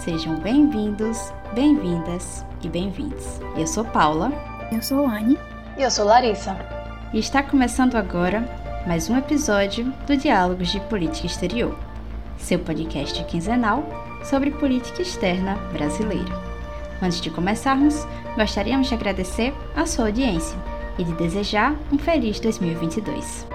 Sejam bem-vindos, bem-vindas e bem-vindos. Eu sou Paula. Eu sou Anne. E eu sou Larissa. E está começando agora mais um episódio do Diálogos de Política Exterior, seu podcast quinzenal sobre política externa brasileira. Antes de começarmos, gostaríamos de agradecer a sua audiência e de desejar um feliz 2022.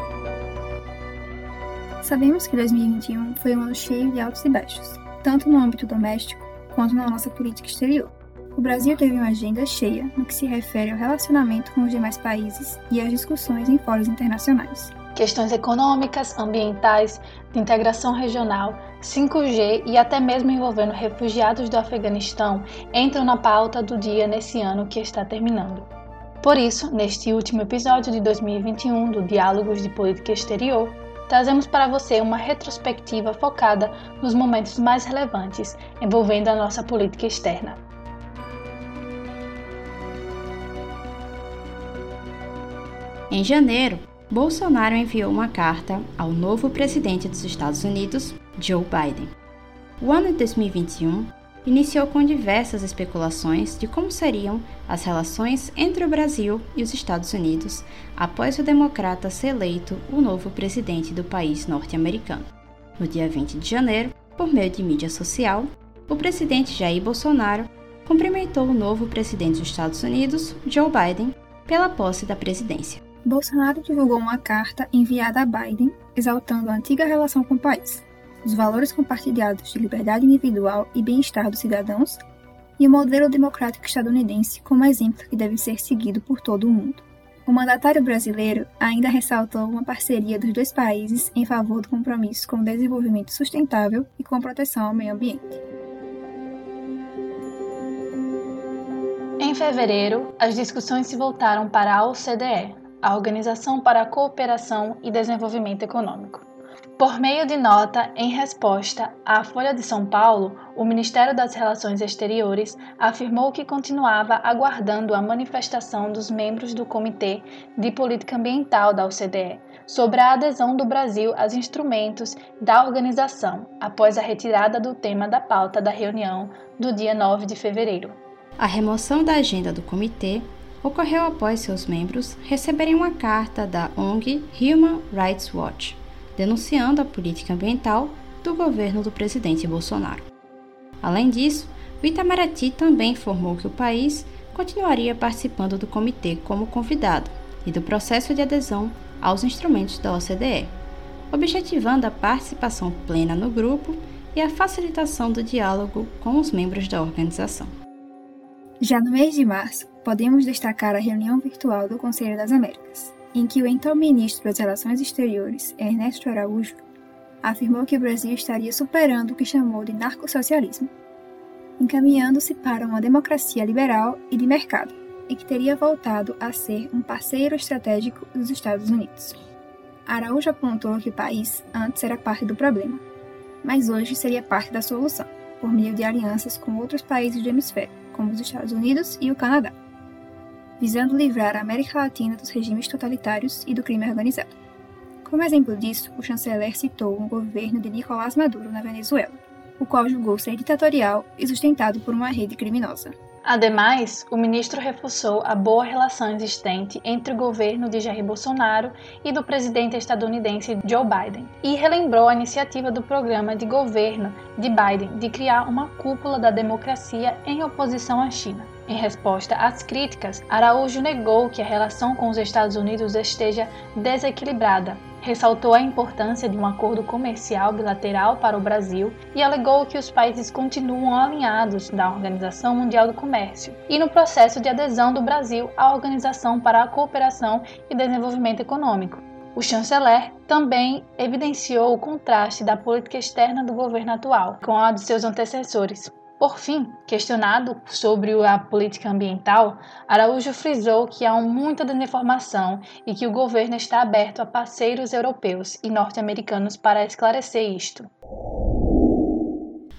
Sabemos que 2021 foi um ano cheio de altos e baixos, tanto no âmbito doméstico quanto na nossa política exterior. O Brasil teve uma agenda cheia no que se refere ao relacionamento com os demais países e às discussões em fóruns internacionais. Questões econômicas, ambientais, de integração regional, 5G e até mesmo envolvendo refugiados do Afeganistão entram na pauta do dia nesse ano que está terminando. Por isso, neste último episódio de 2021 do Diálogos de Política Exterior, trazemos para você uma retrospectiva focada nos momentos mais relevantes envolvendo a nossa política externa. Em janeiro, Bolsonaro enviou uma carta ao novo presidente dos Estados Unidos, Joe Biden. O ano de 2021 iniciou com diversas especulações de como seriam as relações entre o Brasil e os Estados Unidos após o democrata ser eleito o novo presidente do país norte-americano. No dia 20 de janeiro, por meio de mídia social, o presidente Jair Bolsonaro cumprimentou o novo presidente dos Estados Unidos, Joe Biden, pela posse da presidência. Bolsonaro divulgou uma carta enviada a Biden exaltando a antiga relação com o país, os valores compartilhados de liberdade individual e bem-estar dos cidadãos, e o modelo democrático estadunidense como exemplo que deve ser seguido por todo o mundo. O mandatário brasileiro ainda ressaltou uma parceria dos dois países em favor do compromisso com o desenvolvimento sustentável e com proteção ao meio ambiente. Em fevereiro, as discussões se voltaram para a OCDE, a Organização para a Cooperação e Desenvolvimento Econômico. Por meio de nota em resposta à Folha de São Paulo, o Ministério das Relações Exteriores afirmou que continuava aguardando a manifestação dos membros do Comitê de Política Ambiental da OCDE sobre a adesão do Brasil aos instrumentos da organização, após a retirada do tema da pauta da reunião do dia 9 de fevereiro. A remoção da agenda do comitê ocorreu após seus membros receberem uma carta da ONG Human Rights Watch denunciando a política ambiental do governo do presidente Bolsonaro. Além disso, o Itamaraty também informou que o país continuaria participando do comitê como convidado e do processo de adesão aos instrumentos da OCDE, objetivando a participação plena no grupo e a facilitação do diálogo com os membros da organização. Já no mês de março, podemos destacar a reunião virtual do Conselho das Américas, em que o então ministro das Relações Exteriores, Ernesto Araújo, afirmou que o Brasil estaria superando o que chamou de narcossocialismo, encaminhando-se para uma democracia liberal e de mercado, e que teria voltado a ser um parceiro estratégico dos Estados Unidos. Araújo apontou que o país antes era parte do problema, mas hoje seria parte da solução, por meio de alianças com outros países do hemisfério, como os Estados Unidos e o Canadá visando livrar a América Latina dos regimes totalitários e do crime organizado. Como exemplo disso, o chanceler citou o governo de Nicolás Maduro na Venezuela, o qual julgou ser ditatorial e sustentado por uma rede criminosa. Ademais, o ministro reforçou a boa relação existente entre o governo de Jair Bolsonaro e do presidente estadunidense Joe Biden e relembrou a iniciativa do programa de governo de Biden de criar uma cúpula da democracia em oposição à China. Em resposta às críticas, Araújo negou que a relação com os Estados Unidos esteja desequilibrada, ressaltou a importância de um acordo comercial bilateral para o Brasil e alegou que os países continuam alinhados da Organização Mundial do Comércio e no processo de adesão do Brasil à Organização para a Cooperação e Desenvolvimento Econômico. O chanceler também evidenciou o contraste da política externa do governo atual com a de seus antecessores, por fim, questionado sobre a política ambiental, Araújo frisou que há muita desinformação e que o governo está aberto a parceiros europeus e norte-americanos para esclarecer isto.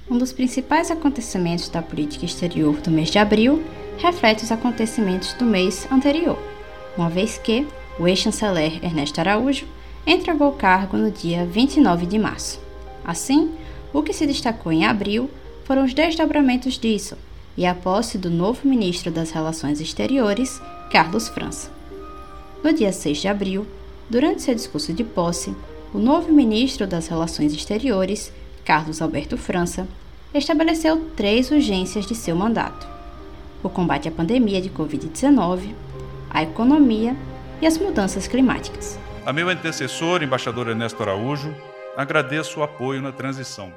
Um dos principais acontecimentos da política exterior do mês de abril reflete os acontecimentos do mês anterior, uma vez que o ex-chanceler Ernesto Araújo entregou o cargo no dia 29 de março. Assim, o que se destacou em abril foram os desdobramentos disso e a posse do novo ministro das Relações Exteriores, Carlos França. No dia 6 de abril, durante seu discurso de posse, o novo ministro das Relações Exteriores, Carlos Alberto França, estabeleceu três urgências de seu mandato: o combate à pandemia de Covid-19, a economia e as mudanças climáticas. A meu antecessor, embaixador Ernesto Araújo, agradeço o apoio na transição.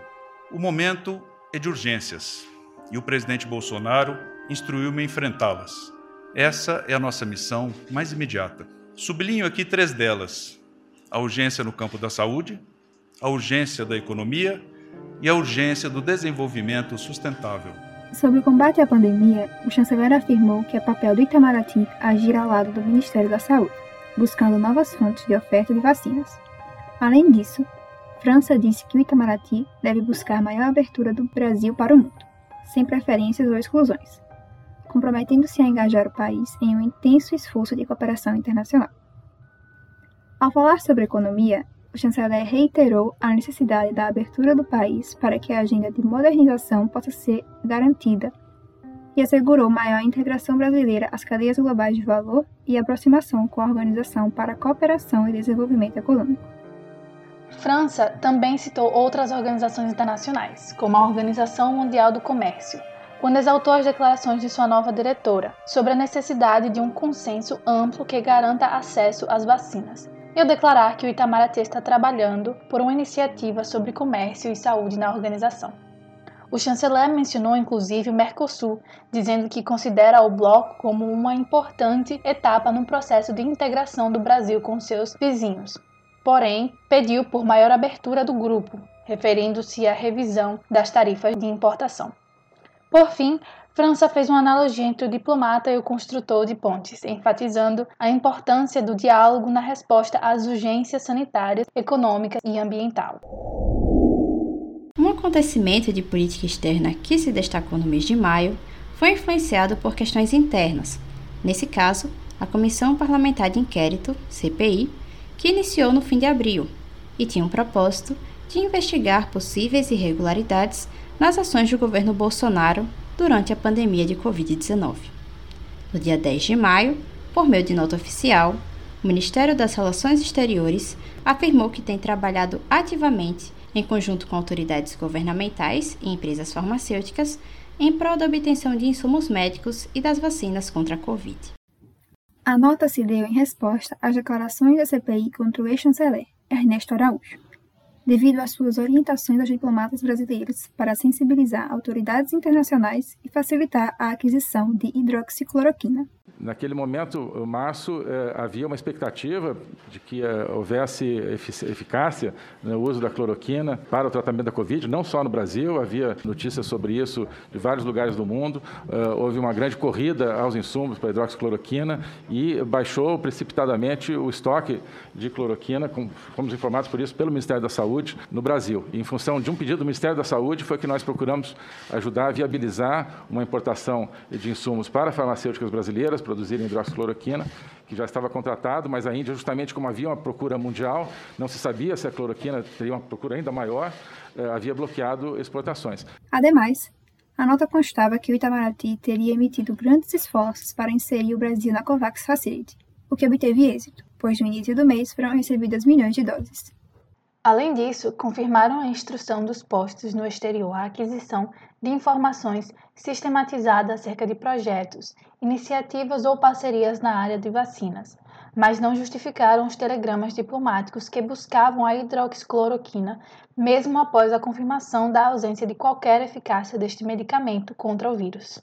O momento é de urgências e o presidente Bolsonaro instruiu-me a enfrentá-las. Essa é a nossa missão mais imediata. Sublinho aqui três delas: a urgência no campo da saúde, a urgência da economia e a urgência do desenvolvimento sustentável. Sobre o combate à pandemia, o chanceler afirmou que é papel do Itamaraty agir ao lado do Ministério da Saúde, buscando novas fontes de oferta de vacinas. Além disso, França disse que o Itamaraty deve buscar maior abertura do Brasil para o mundo, sem preferências ou exclusões, comprometendo-se a engajar o país em um intenso esforço de cooperação internacional. Ao falar sobre economia, o chanceler reiterou a necessidade da abertura do país para que a agenda de modernização possa ser garantida e assegurou maior integração brasileira às cadeias globais de valor e aproximação com a Organização para a Cooperação e Desenvolvimento Econômico. França também citou outras organizações internacionais, como a Organização Mundial do Comércio, quando exaltou as declarações de sua nova diretora sobre a necessidade de um consenso amplo que garanta acesso às vacinas, e ao declarar que o Itamaraty está trabalhando por uma iniciativa sobre comércio e saúde na organização. O chanceler mencionou inclusive o Mercosul, dizendo que considera o bloco como uma importante etapa no processo de integração do Brasil com seus vizinhos, porém pediu por maior abertura do grupo, referindo-se à revisão das tarifas de importação. Por fim, França fez uma analogia entre o diplomata e o construtor de pontes, enfatizando a importância do diálogo na resposta às urgências sanitárias, econômicas e ambiental. Um acontecimento de política externa que se destacou no mês de maio foi influenciado por questões internas. Nesse caso, a Comissão Parlamentar de Inquérito, CPI, que iniciou no fim de abril e tinha um propósito de investigar possíveis irregularidades nas ações do governo Bolsonaro durante a pandemia de Covid-19. No dia 10 de maio, por meio de nota oficial, o Ministério das Relações Exteriores afirmou que tem trabalhado ativamente, em conjunto com autoridades governamentais e empresas farmacêuticas, em prol da obtenção de insumos médicos e das vacinas contra a Covid. A nota se deu em resposta às declarações da CPI contra o ex-chanceler, Ernesto Araújo, devido às suas orientações aos diplomatas brasileiros para sensibilizar autoridades internacionais e facilitar a aquisição de hidroxicloroquina, Naquele momento, março, eh, havia uma expectativa de que eh, houvesse eficácia no uso da cloroquina para o tratamento da Covid, não só no Brasil, havia notícias sobre isso de vários lugares do mundo. Eh, houve uma grande corrida aos insumos para a hidroxicloroquina e baixou precipitadamente o estoque de cloroquina, fomos informados por isso pelo Ministério da Saúde no Brasil. Em função de um pedido do Ministério da Saúde, foi que nós procuramos ajudar a viabilizar uma importação de insumos para farmacêuticas brasileiras produzirem hidroxicloroquina, que já estava contratado, mas a Índia, justamente como havia uma procura mundial, não se sabia se a cloroquina teria uma procura ainda maior, eh, havia bloqueado exportações. Ademais, a nota constava que o Itamaraty teria emitido grandes esforços para inserir o Brasil na COVAX Facility, o que obteve êxito, pois no início do mês foram recebidas milhões de doses. Além disso, confirmaram a instrução dos postos no exterior à aquisição de informações sistematizadas acerca de projetos, iniciativas ou parcerias na área de vacinas, mas não justificaram os telegramas diplomáticos que buscavam a hidroxicloroquina, mesmo após a confirmação da ausência de qualquer eficácia deste medicamento contra o vírus.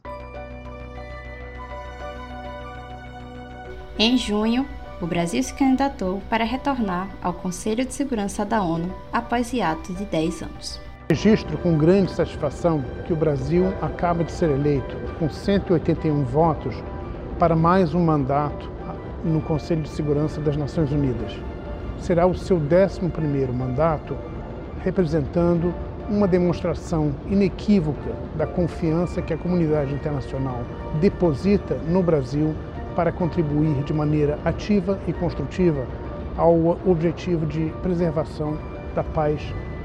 Em junho, o Brasil se candidatou para retornar ao Conselho de Segurança da ONU após hiato de 10 anos. Registro com grande satisfação que o Brasil acaba de ser eleito com 181 votos para mais um mandato no Conselho de Segurança das Nações Unidas. Será o seu 11º mandato representando uma demonstração inequívoca da confiança que a comunidade internacional deposita no Brasil para contribuir de maneira ativa e construtiva ao objetivo de preservação da paz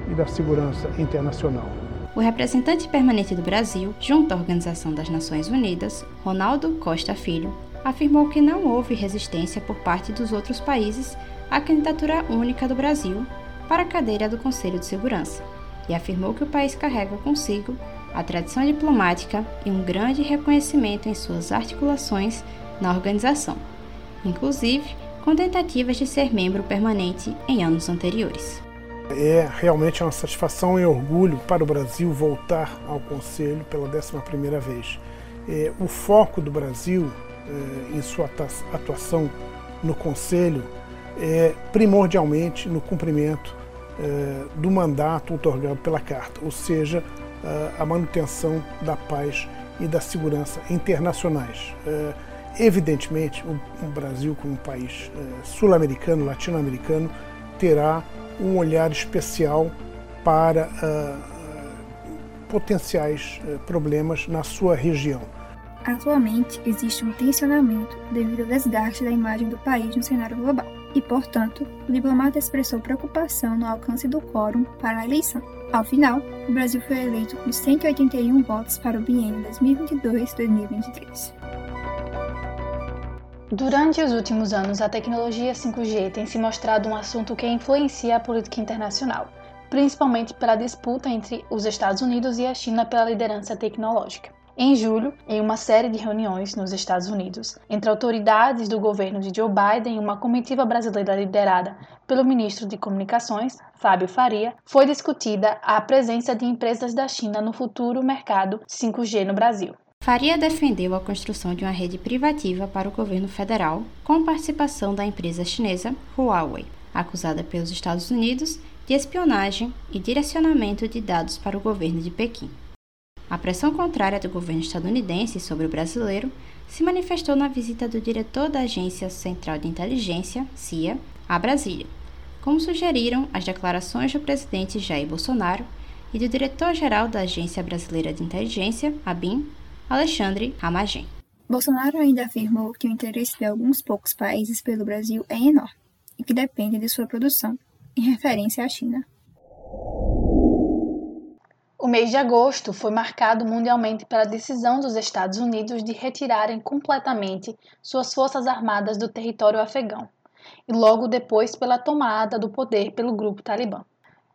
e da segurança internacional. o representante permanente do Brasil, junto à Organização das Nações Unidas, Ronaldo Costa Filho, afirmou que não houve resistência por parte dos outros países à candidatura única do Brasil para a cadeira do Conselho de Segurança e afirmou que o país carrega consigo a tradição diplomática e um grande reconhecimento em suas articulações na organização, inclusive com tentativas de ser membro permanente em anos anteriores. É realmente uma satisfação e orgulho para o Brasil voltar ao Conselho pela 11ª vez. É, o foco do Brasil é, em sua atuação no Conselho é primordialmente no cumprimento é, do mandato otorgado pela Carta, ou seja, é, a manutenção da paz e da segurança internacionais. É, evidentemente, o Brasil, como um país sul-americano, latino-americano, terá um olhar especial para potenciais problemas na sua região. Atualmente, existe um tensionamento devido ao desgaste da imagem do país no cenário global, e, portanto, o diplomata expressou preocupação no alcance do quórum para a eleição. Ao final, o Brasil foi eleito com 181 votos para o biênio 2022-2023. Durante os últimos anos, a tecnologia 5G tem se mostrado um assunto que influencia a política internacional, principalmente pela disputa entre os Estados Unidos e a China pela liderança tecnológica. Em julho, em uma série de reuniões nos Estados Unidos, entre autoridades do governo de Joe Biden e uma comitiva brasileira liderada pelo ministro de Comunicações, Fábio Faria, foi discutida a presença de empresas da China no futuro mercado 5G no Brasil. Faria defendeu a construção de uma rede privativa para o governo federal, com participação da empresa chinesa Huawei, acusada pelos Estados Unidos de espionagem e direcionamento de dados para o governo de Pequim. A pressão contrária do governo estadunidense sobre o brasileiro se manifestou na visita do diretor da Agência Central de Inteligência, CIA, a Brasília, como sugeriram as declarações do presidente Jair Bolsonaro e do diretor-geral da Agência Brasileira de Inteligência, ABIN, Alexandre Ramagem. Bolsonaro ainda afirmou que o interesse de alguns poucos países pelo Brasil é enorme e que depende de sua produção, em referência à China. O mês de agosto foi marcado mundialmente pela decisão dos Estados Unidos de retirarem completamente suas forças armadas do território afegão, e logo depois pela tomada do poder pelo grupo Talibã.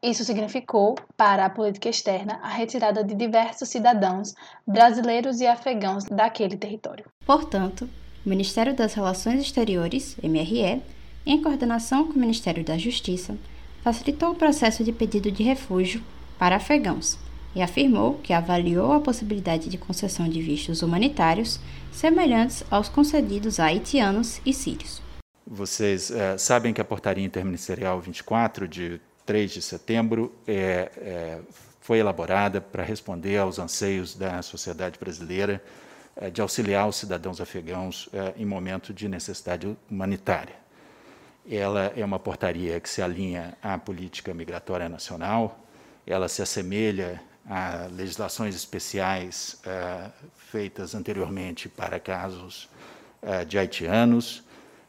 Isso significou, para a política externa, a retirada de diversos cidadãos brasileiros e afegãos daquele território. Portanto, o Ministério das Relações Exteriores, MRE, em coordenação com o Ministério da Justiça, facilitou o processo de pedido de refúgio para afegãos e afirmou que avaliou a possibilidade de concessão de vistos humanitários semelhantes aos concedidos a haitianos e sírios. Vocês é, sabem que a portaria interministerial 24 de 3 de setembro é, é, foi elaborada para responder aos anseios da sociedade brasileira de auxiliar os cidadãos afegãos em momento de necessidade humanitária. Ela é uma portaria que se alinha à política migratória nacional, ela se assemelha a legislações especiais uh, feitas anteriormente para casos uh, de haitianos,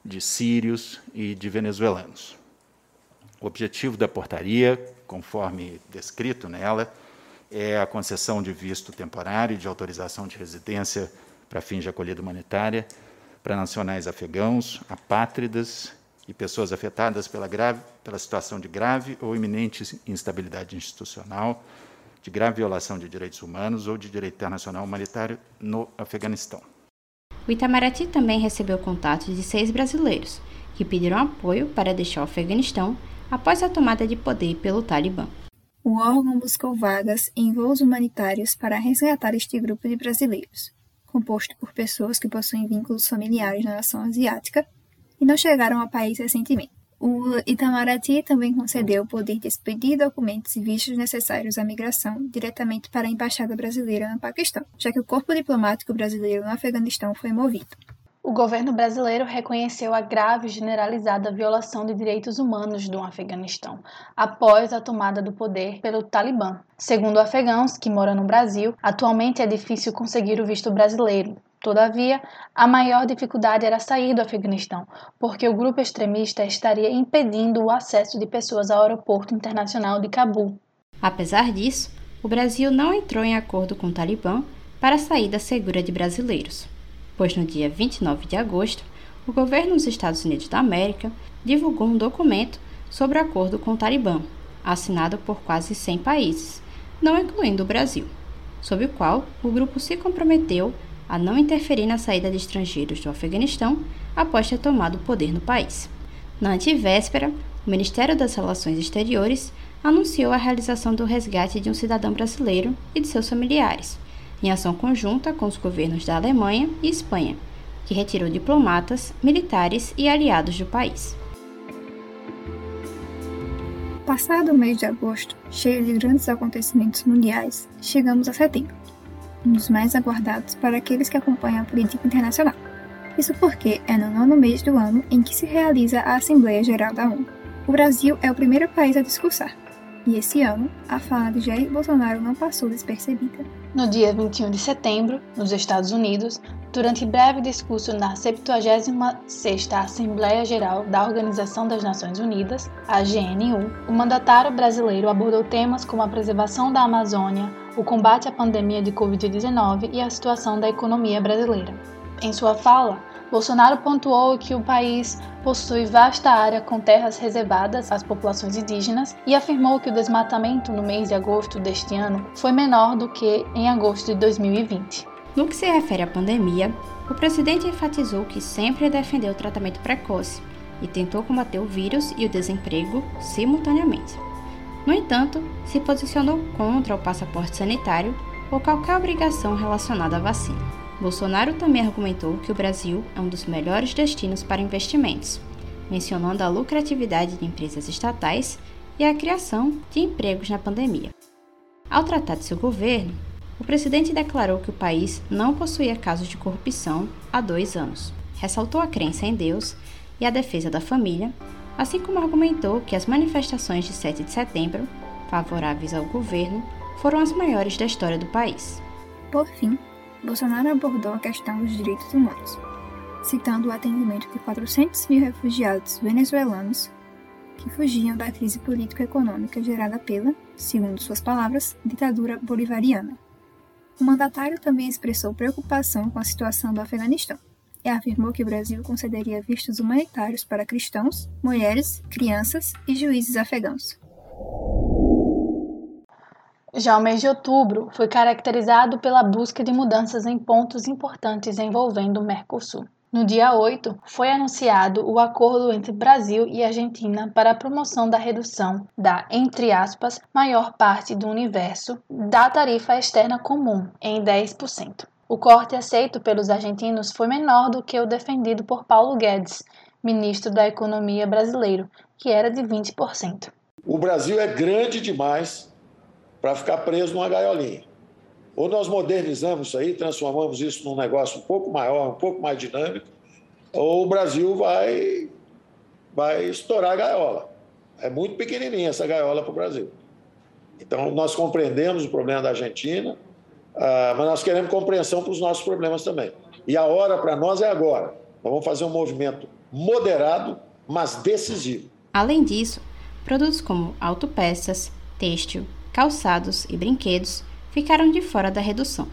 de sírios e de venezuelanos. O objetivo da portaria, conforme descrito nela, é a concessão de visto temporário e de autorização de residência para fins de acolhida humanitária para nacionais afegãos, apátridas e pessoas afetadas pela, grave, pela situação de grave ou iminente instabilidade institucional, de grave violação de direitos humanos ou de direito internacional humanitário no Afeganistão. O Itamaraty também recebeu contatos de seis brasileiros, que pediram apoio para deixar o Afeganistão após a tomada de poder pelo Talibã. O órgão buscou vagas em voos humanitários para resgatar este grupo de brasileiros, composto por pessoas que possuem vínculos familiares na nação asiática e não chegaram ao país recentemente. O Itamaraty também concedeu o poder de expedir documentos e vistos necessários à migração diretamente para a Embaixada Brasileira no Paquistão, já que o corpo diplomático brasileiro no Afeganistão foi movido. O governo brasileiro reconheceu a grave e generalizada violação de direitos humanos do Afeganistão após a tomada do poder pelo Talibã. Segundo afegãos que moram no Brasil, atualmente é difícil conseguir o visto brasileiro, Todavia, a maior dificuldade era sair do Afeganistão, porque o grupo extremista estaria impedindo o acesso de pessoas ao aeroporto internacional de Cabul. Apesar disso, o Brasil não entrou em acordo com o Talibã para a saída segura de brasileiros, pois no dia 29 de agosto, o governo dos Estados Unidos da América divulgou um documento sobre acordo com o Talibã, assinado por quase 100 países, não incluindo o Brasil, sob o qual o grupo se comprometeu a não interferir na saída de estrangeiros do Afeganistão após ter tomado o poder no país. Na antivéspera, o Ministério das Relações Exteriores anunciou a realização do resgate de um cidadão brasileiro e de seus familiares, em ação conjunta com os governos da Alemanha e Espanha, que retirou diplomatas, militares e aliados do país. Passado o mês de agosto, cheio de grandes acontecimentos mundiais, chegamos a setembro, um dos mais aguardados para aqueles que acompanham a política internacional. Isso porque é no nono mês do ano em que se realiza a Assembleia Geral da ONU. O Brasil é o primeiro país a discursar, e esse ano, a fala de Jair Bolsonaro não passou despercebida. No dia 21 de setembro, nos Estados Unidos, durante breve discurso na 76ª Assembleia Geral da Organização das Nações Unidas, a GNU, o mandatário brasileiro abordou temas como a preservação da Amazônia, o combate à pandemia de Covid-19 e a situação da economia brasileira. Em sua fala, Bolsonaro pontuou que o país possui vasta área com terras reservadas às populações indígenas e afirmou que o desmatamento no mês de agosto deste ano foi menor do que em agosto de 2020. No que se refere à pandemia, o presidente enfatizou que sempre defendeu o tratamento precoce e tentou combater o vírus e o desemprego simultaneamente. No entanto, se posicionou contra o passaporte sanitário ou qualquer obrigação relacionada à vacina. Bolsonaro também argumentou que o Brasil é um dos melhores destinos para investimentos, mencionando a lucratividade de empresas estatais e a criação de empregos na pandemia. Ao tratar de seu governo, o presidente declarou que o país não possuía casos de corrupção há dois anos. Ressaltou a crença em Deus e a defesa da família, assim como argumentou que as manifestações de 7 de setembro, favoráveis ao governo, foram as maiores da história do país. Por fim, Bolsonaro abordou a questão dos direitos humanos, citando o atendimento de 400 mil refugiados venezuelanos que fugiam da crise político-econômica gerada pela, segundo suas palavras, ditadura bolivariana. O mandatário também expressou preocupação com a situação do Afeganistão e afirmou que o Brasil concederia vistos humanitários para cristãos, mulheres, crianças e juízes afegãos. Já o mês de outubro foi caracterizado pela busca de mudanças em pontos importantes envolvendo o Mercosul. No dia 8, foi anunciado o acordo entre Brasil e Argentina para a promoção da redução da, entre aspas, maior parte do universo da tarifa externa comum em 10%. O corte aceito pelos argentinos foi menor do que o defendido por Paulo Guedes, ministro da Economia brasileiro, que era de 20%. O Brasil é grande demais para ficar preso numa gaiolinha. Ou nós modernizamos isso aí, transformamos isso num negócio um pouco maior, um pouco mais dinâmico, ou o Brasil vai, vai estourar a gaiola. É muito pequenininha essa gaiola para o Brasil. Então, nós compreendemos o problema da Argentina, uh, mas nós queremos compreensão para os nossos problemas também. E a hora para nós é agora. Nós vamos fazer um movimento moderado, mas decisivo. Além disso, produtos como autopeças, têxtil, calçados e brinquedos ficaram de fora da redução.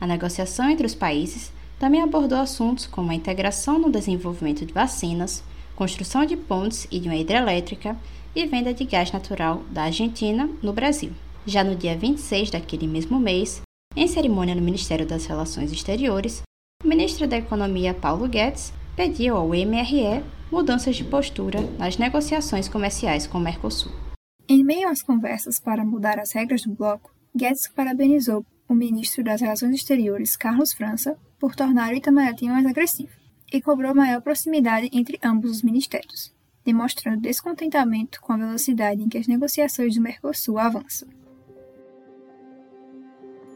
A negociação entre os países também abordou assuntos como a integração no desenvolvimento de vacinas, construção de pontes e de uma hidrelétrica e venda de gás natural da Argentina no Brasil. Já no dia 26 daquele mesmo mês, em cerimônia no Ministério das Relações Exteriores, o ministro da Economia Paulo Guedes pediu ao MRE mudanças de postura nas negociações comerciais com o Mercosul. Em meio às conversas para mudar as regras do bloco, Guedes parabenizou o ministro das Relações Exteriores, Carlos França, por tornar o Itamaraty mais agressivo, e cobrou maior proximidade entre ambos os ministérios, demonstrando descontentamento com a velocidade em que as negociações do Mercosul avançam.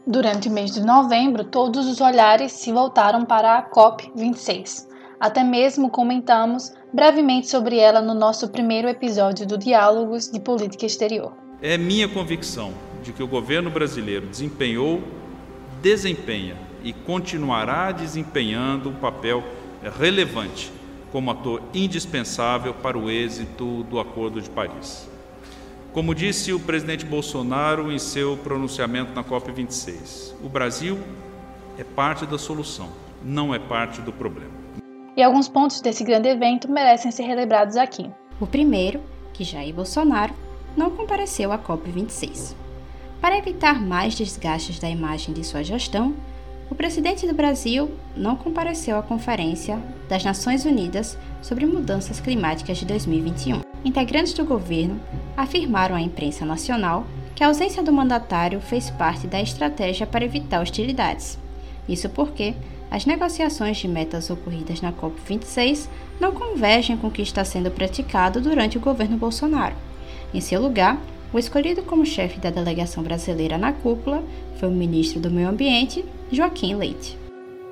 Durante o mês de novembro, todos os olhares se voltaram para a COP26, até mesmo comentamos brevemente sobre ela no nosso primeiro episódio do Diálogos de Política Exterior. É minha convicção de que o governo brasileiro desempenhou, desempenha e continuará desempenhando um papel relevante como ator indispensável para o êxito do Acordo de Paris. Como disse o presidente Bolsonaro em seu pronunciamento na COP26, o Brasil é parte da solução, não é parte do problema. E alguns pontos desse grande evento merecem ser relembrados aqui. O primeiro, que Jair Bolsonaro não compareceu à COP26. Para evitar mais desgastes da imagem de sua gestão, o presidente do Brasil não compareceu à Conferência das Nações Unidas sobre Mudanças Climáticas de 2021. Integrantes do governo afirmaram à imprensa nacional que a ausência do mandatário fez parte da estratégia para evitar hostilidades. Isso porque as negociações de metas ocorridas na COP26 não convergem com o que está sendo praticado durante o governo Bolsonaro. Em seu lugar, o escolhido como chefe da delegação brasileira na cúpula foi o ministro do Meio Ambiente, Joaquim Leite.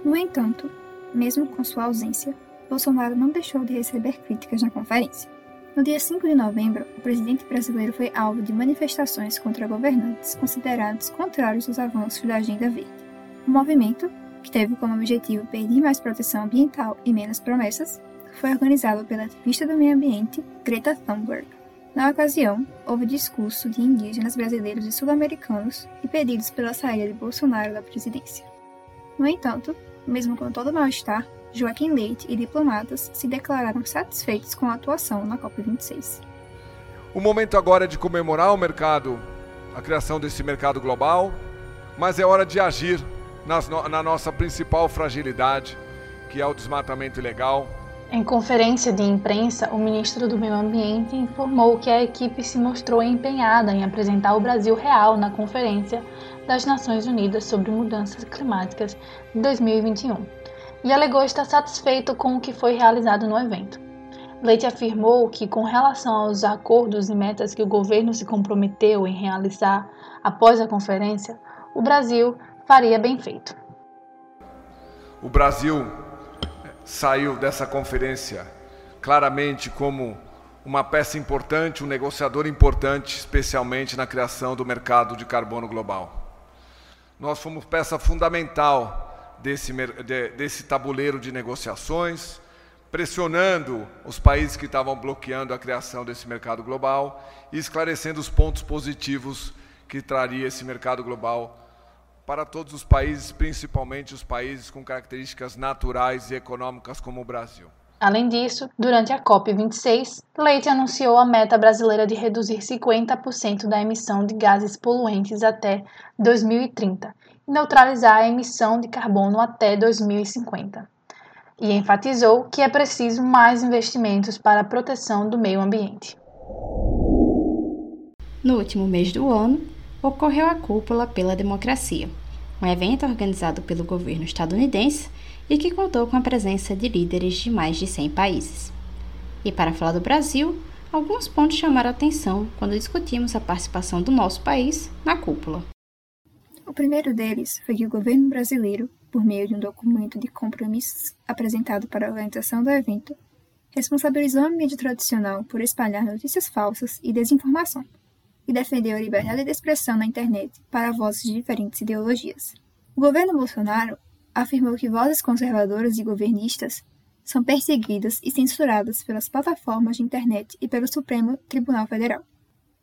No entanto, mesmo com sua ausência, Bolsonaro não deixou de receber críticas na conferência. No dia 5 de novembro, o presidente brasileiro foi alvo de manifestações contra governantes considerados contrários aos avanços da Agenda Verde. O movimento, que teve como objetivo pedir mais proteção ambiental e menos promessas, foi organizado pela ativista do meio ambiente Greta Thunberg. Na ocasião, houve discurso de indígenas brasileiros e sul-americanos e pedidos pela saída de Bolsonaro da presidência. No entanto, mesmo com todo o mal-estar, Joaquim Leite e diplomatas se declararam satisfeitos com a atuação na COP26. O momento agora é de comemorar o mercado, a criação desse mercado global, mas é hora de agir nas, na nossa principal fragilidade, que é o desmatamento ilegal. Em conferência de imprensa, o ministro do Meio Ambiente informou que a equipe se mostrou empenhada em apresentar o Brasil real na Conferência das Nações Unidas sobre Mudanças Climáticas de 2021 e alegou estar satisfeito com o que foi realizado no evento. Leite afirmou que, com relação aos acordos e metas que o governo se comprometeu em realizar após a conferência, o Brasil faria bem feito. O Brasil saiu dessa conferência claramente como uma peça importante, um negociador importante, especialmente na criação do mercado de carbono global. Nós fomos peça fundamental desse, desse tabuleiro de negociações, pressionando os países que estavam bloqueando a criação desse mercado global e esclarecendo os pontos positivos que traria esse mercado global para todos os países, principalmente os países com características naturais e econômicas como o Brasil. Além disso, durante a COP26, Leite anunciou a meta brasileira de reduzir 50% da emissão de gases poluentes até 2030 e neutralizar a emissão de carbono até 2050. E enfatizou que é preciso mais investimentos para a proteção do meio ambiente. No último mês do ano, ocorreu a Cúpula pela Democracia, um evento organizado pelo governo estadunidense e que contou com a presença de líderes de mais de 100 países. E para falar do Brasil, alguns pontos chamaram atenção quando discutimos a participação do nosso país na cúpula. O primeiro deles foi que o governo brasileiro, por meio de um documento de compromissos apresentado para a organização do evento, responsabilizou a mídia tradicional por espalhar notícias falsas e desinformação, e defendeu a liberdade de expressão na internet para vozes de diferentes ideologias. O governo Bolsonaro afirmou que vozes conservadoras e governistas são perseguidas e censuradas pelas plataformas de internet e pelo Supremo Tribunal Federal.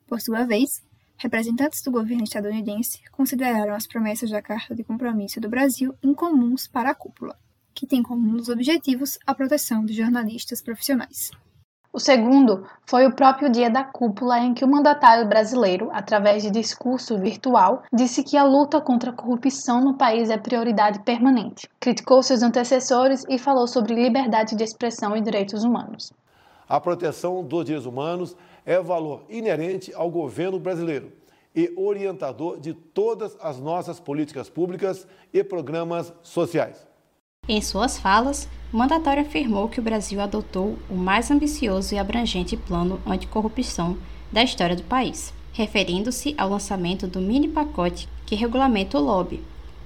Por sua vez, representantes do governo estadunidense consideraram as promessas da Carta de Compromisso do Brasil incomuns para a cúpula, que tem como um dos objetivos a proteção de jornalistas profissionais. O segundo foi o próprio dia da cúpula em que o mandatário brasileiro, através de discurso virtual, disse que a luta contra a corrupção no país é prioridade permanente. Criticou seus antecessores e falou sobre liberdade de expressão e direitos humanos. A proteção dos direitos humanos é valor inerente ao governo brasileiro e orientador de todas as nossas políticas públicas e programas sociais. Em suas falas, o mandatário afirmou que o Brasil adotou o mais ambicioso e abrangente plano anticorrupção da história do país, referindo-se ao lançamento do mini pacote que regulamenta o lobby,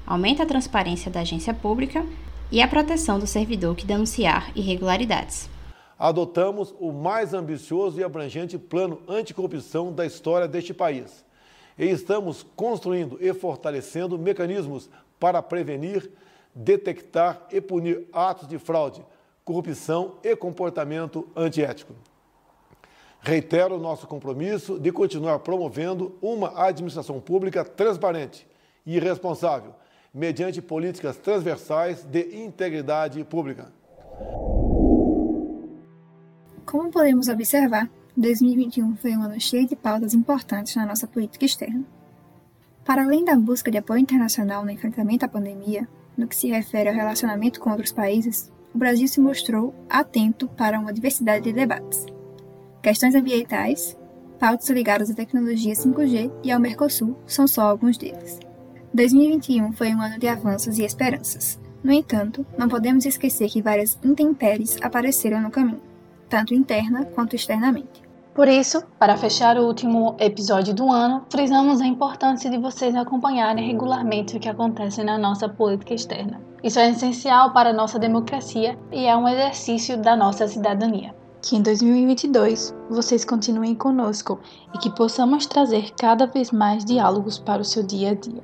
aumenta a transparência da agência pública e a proteção do servidor que denunciar irregularidades. Adotamos o mais ambicioso e abrangente plano anticorrupção da história deste país. E estamos construindo e fortalecendo mecanismos para prevenir detectar e punir atos de fraude, corrupção e comportamento antiético. Reitero o nosso compromisso de continuar promovendo uma administração pública transparente e responsável, mediante políticas transversais de integridade pública. Como podemos observar, 2021 foi um ano cheio de pautas importantes na nossa política externa. Para além da busca de apoio internacional no enfrentamento à pandemia, no que se refere ao relacionamento com outros países, o Brasil se mostrou atento para uma diversidade de debates. Questões ambientais, pautas ligadas à tecnologia 5G e ao Mercosul são só alguns deles. 2021 foi um ano de avanços e esperanças. No entanto, não podemos esquecer que várias intempéries apareceram no caminho, tanto interna quanto externamente. Por isso, para fechar o último episódio do ano, frisamos a importância de vocês acompanharem regularmente o que acontece na nossa política externa. Isso é essencial para a nossa democracia e é um exercício da nossa cidadania. Que em 2022 vocês continuem conosco e que possamos trazer cada vez mais diálogos para o seu dia a dia.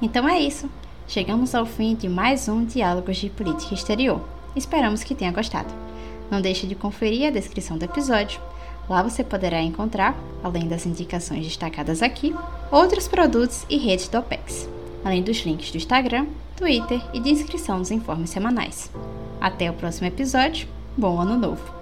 Então é isso. Chegamos ao fim de mais um Diálogos de Política Exterior. Esperamos que tenha gostado. Não deixe de conferir a descrição do episódio. Lá você poderá encontrar, além das indicações destacadas aqui, outros produtos e redes do OPEX, além dos links do Instagram, Twitter e de inscrição dos informes semanais. Até o próximo episódio. Bom ano novo!